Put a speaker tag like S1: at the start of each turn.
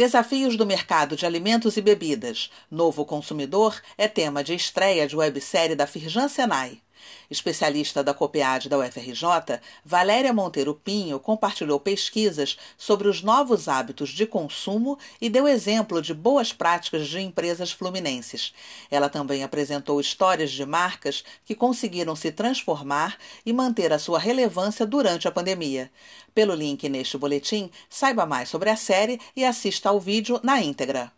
S1: Desafios do mercado de alimentos e bebidas. Novo consumidor é tema de estreia de websérie da Firjan Senai. Especialista da COPEAD da UFRJ, Valéria Monteiro Pinho compartilhou pesquisas sobre os novos hábitos de consumo e deu exemplo de boas práticas de empresas fluminenses. Ela também apresentou histórias de marcas que conseguiram se transformar e manter a sua relevância durante a pandemia. Pelo link neste boletim, saiba mais sobre a série e assista ao vídeo na íntegra.